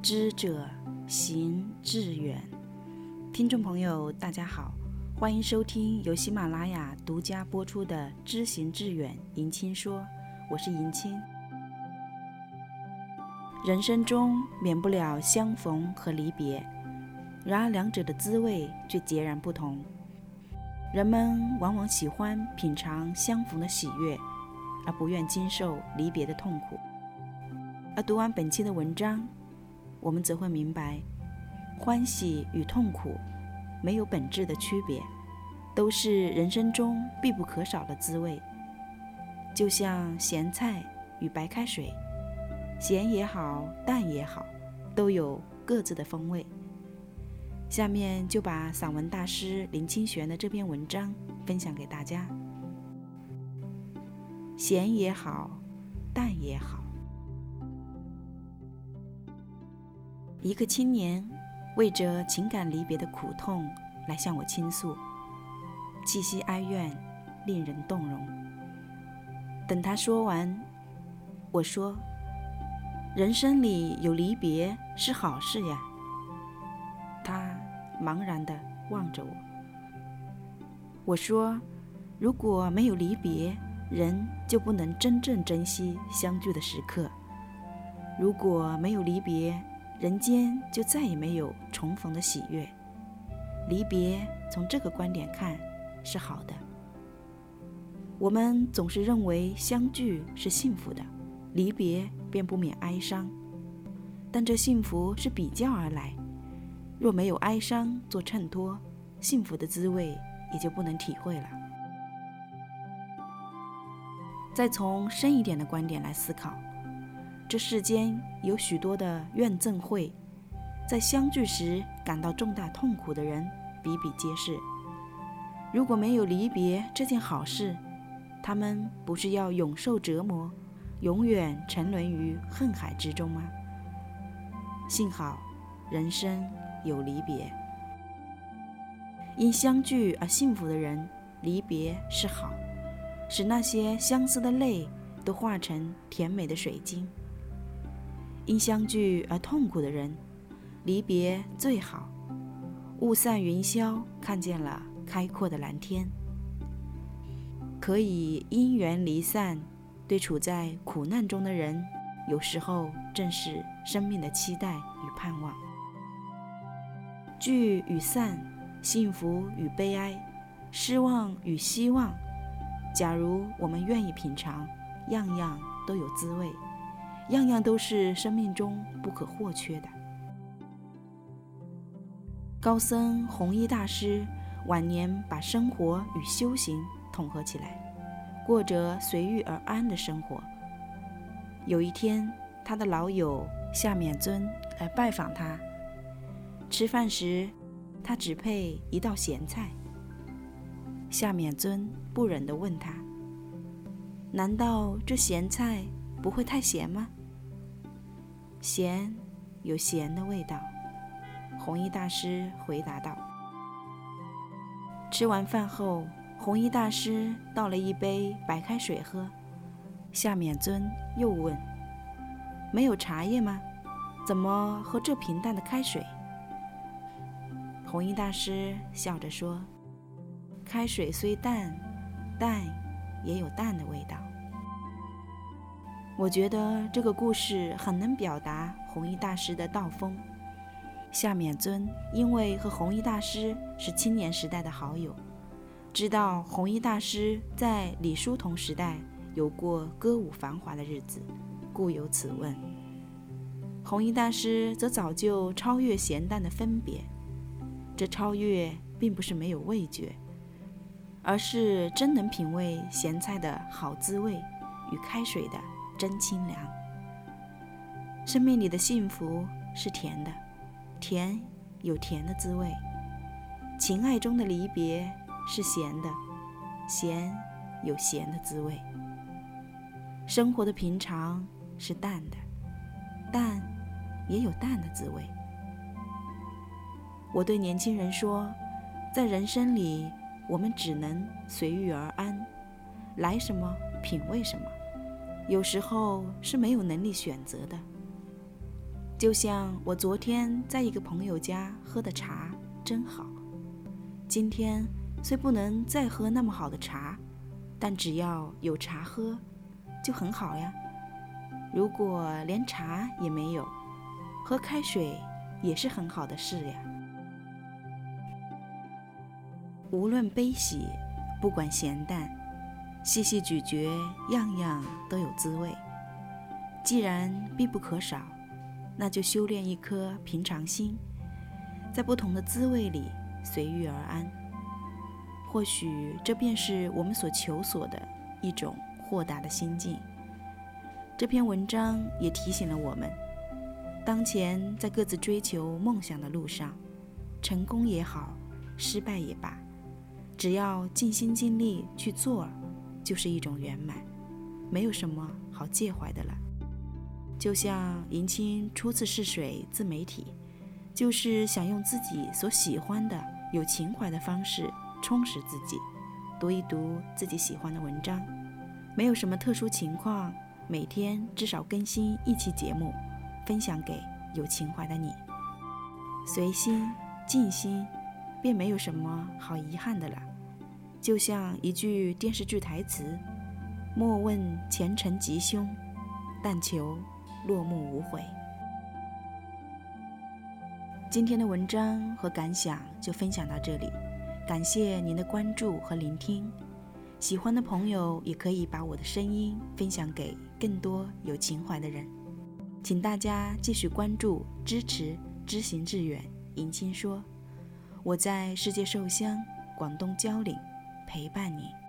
知者行志远。听众朋友，大家好，欢迎收听由喜马拉雅独家播出的《知行志远》，迎亲说，我是迎亲。人生中免不了相逢和离别，然而两者的滋味却截然不同。人们往往喜欢品尝相逢的喜悦，而不愿经受离别的痛苦。而读完本期的文章，我们则会明白，欢喜与痛苦没有本质的区别，都是人生中必不可少的滋味。就像咸菜与白开水，咸也好，淡也好，都有各自的风味。下面就把散文大师林清玄的这篇文章分享给大家。咸也好，淡也好。一个青年为着情感离别的苦痛来向我倾诉，气息哀怨，令人动容。等他说完，我说：“人生里有离别是好事呀。”他茫然地望着我。我说：“如果没有离别，人就不能真正珍惜相聚的时刻。如果没有离别，人间就再也没有重逢的喜悦。离别从这个观点看是好的。我们总是认为相聚是幸福的，离别便不免哀伤。但这幸福是比较而来。”若没有哀伤做衬托，幸福的滋味也就不能体会了。再从深一点的观点来思考，这世间有许多的怨憎会，在相聚时感到重大痛苦的人比比皆是。如果没有离别这件好事，他们不是要永受折磨，永远沉沦于恨海之中吗？幸好，人生。有离别，因相聚而幸福的人，离别是好，使那些相思的泪都化成甜美的水晶；因相聚而痛苦的人，离别最好，雾散云消，看见了开阔的蓝天。可以因缘离散，对处在苦难中的人，有时候正是生命的期待与盼望。聚与散，幸福与悲哀，失望与希望。假如我们愿意品尝，样样都有滋味，样样都是生命中不可或缺的。高僧弘一大师晚年把生活与修行统合起来，过着随遇而安的生活。有一天，他的老友夏勉尊来拜访他。吃饭时，他只配一道咸菜。夏勉尊不忍地问他：“难道这咸菜不会太咸吗？”“咸，有咸的味道。”弘一大师回答道。吃完饭后，弘一大师倒了一杯白开水喝。夏勉尊又问：“没有茶叶吗？怎么喝这平淡的开水？”弘一大师笑着说：“开水虽淡，淡也有淡的味道。”我觉得这个故事很能表达弘一大师的道风。夏勉尊因为和弘一大师是青年时代的好友，知道弘一大师在李叔同时代有过歌舞繁华的日子，故有此问。弘一大师则早就超越咸淡的分别。这超越并不是没有味觉，而是真能品味咸菜的好滋味与开水的真清凉。生命里的幸福是甜的，甜有甜的滋味；情爱中的离别是咸的，咸有咸的滋味。生活的平常是淡的，淡也有淡的滋味。我对年轻人说，在人生里，我们只能随遇而安，来什么品味什么，有时候是没有能力选择的。就像我昨天在一个朋友家喝的茶真好，今天虽不能再喝那么好的茶，但只要有茶喝，就很好呀。如果连茶也没有，喝开水也是很好的事呀。无论悲喜，不管咸淡，细细咀嚼，样样都有滋味。既然必不可少。那就修炼一颗平常心，在不同的滋味里随遇而安。或许这便是我们所求索的一种豁达的心境。这篇文章也提醒了我们：当前在各自追求梦想的路上，成功也好，失败也罢，只要尽心尽力去做，就是一种圆满，没有什么好介怀的了。就像迎亲初次试水自媒体，就是想用自己所喜欢的、有情怀的方式充实自己，读一读自己喜欢的文章，没有什么特殊情况，每天至少更新一期节目，分享给有情怀的你。随心静心，便没有什么好遗憾的了。就像一句电视剧台词：“莫问前程吉凶，但求。”落幕无悔。今天的文章和感想就分享到这里，感谢您的关注和聆听。喜欢的朋友也可以把我的声音分享给更多有情怀的人。请大家继续关注、支持“知行致远”迎亲说，我在世界寿乡广东蕉岭陪伴你。